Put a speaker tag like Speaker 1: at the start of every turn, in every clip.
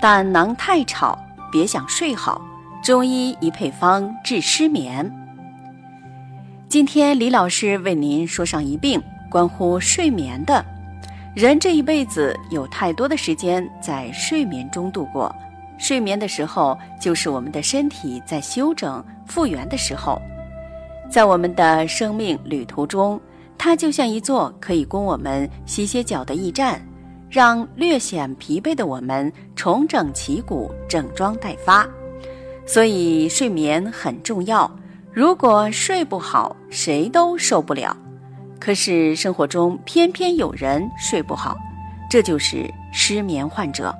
Speaker 1: 胆囊太吵，别想睡好。中医一配方治失眠。今天李老师为您说上一病，关乎睡眠的。人这一辈子有太多的时间在睡眠中度过，睡眠的时候就是我们的身体在休整复原的时候。在我们的生命旅途中，它就像一座可以供我们歇歇脚的驿站。让略显疲惫的我们重整旗鼓、整装待发，所以睡眠很重要。如果睡不好，谁都受不了。可是生活中偏偏有人睡不好，这就是失眠患者。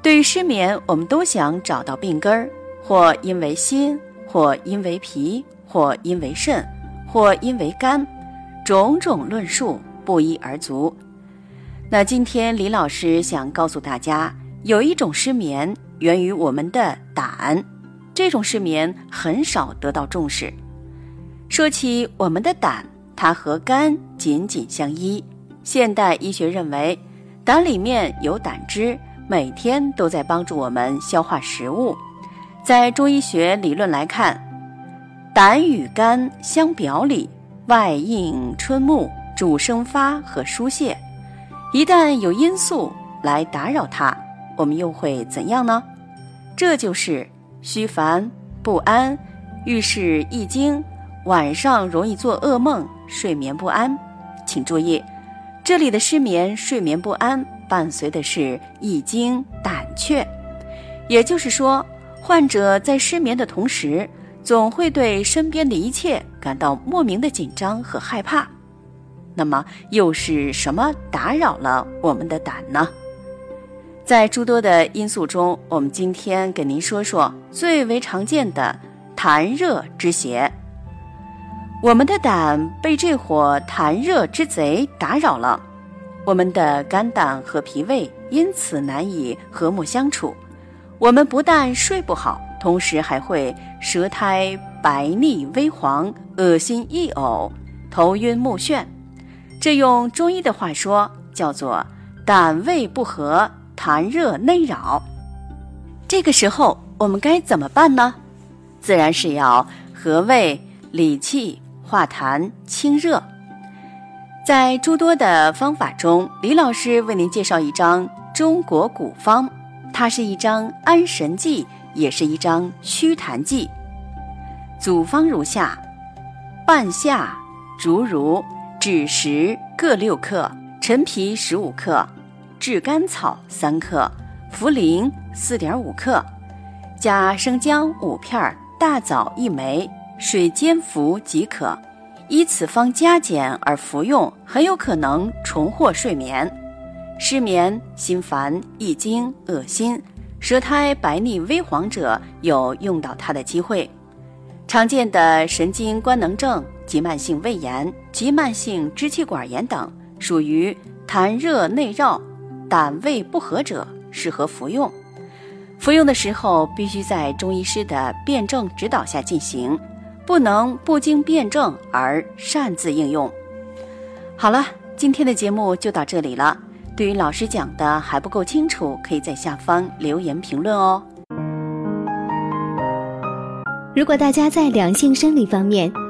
Speaker 1: 对于失眠，我们都想找到病根儿，或因为心，或因为脾，或因为肾，或因为肝，种种论述不一而足。那今天李老师想告诉大家，有一种失眠源于我们的胆，这种失眠很少得到重视。说起我们的胆，它和肝紧紧相依。现代医学认为，胆里面有胆汁，每天都在帮助我们消化食物。在中医学理论来看，胆与肝相表里，外应春木，主生发和疏泄。一旦有因素来打扰它，我们又会怎样呢？这就是虚烦不安，遇事易惊，晚上容易做噩梦，睡眠不安。请注意，这里的失眠、睡眠不安伴随的是易惊、胆怯，也就是说，患者在失眠的同时，总会对身边的一切感到莫名的紧张和害怕。那么又是什么打扰了我们的胆呢？在诸多的因素中，我们今天给您说说最为常见的痰热之邪。我们的胆被这伙痰热之贼打扰了，我们的肝胆和脾胃因此难以和睦相处。我们不但睡不好，同时还会舌苔白腻微黄、恶心易呕、头晕目眩。这用中医的话说，叫做胆胃不和，痰热内扰。这个时候我们该怎么办呢？自然是要和胃、理气、化痰、清热。在诸多的方法中，李老师为您介绍一张中国古方，它是一张安神剂，也是一张祛痰剂。组方如下：半夏、竹茹。枳实各六克，陈皮十五克，炙甘草三克，茯苓四点五克，加生姜五片，大枣一枚，水煎服即可。依此方加减而服用，很有可能重获睡眠。失眠、心烦、易惊、恶心、舌苔白腻微黄者，有用到它的机会。常见的神经官能症。急慢性胃炎、急慢性支气管炎等，属于痰热内绕、胆胃不和者，适合服用。服用的时候必须在中医师的辩证指导下进行，不能不经辩证而擅自应用。好了，今天的节目就到这里了。对于老师讲的还不够清楚，可以在下方留言评论哦。
Speaker 2: 如果大家在两性生理方面，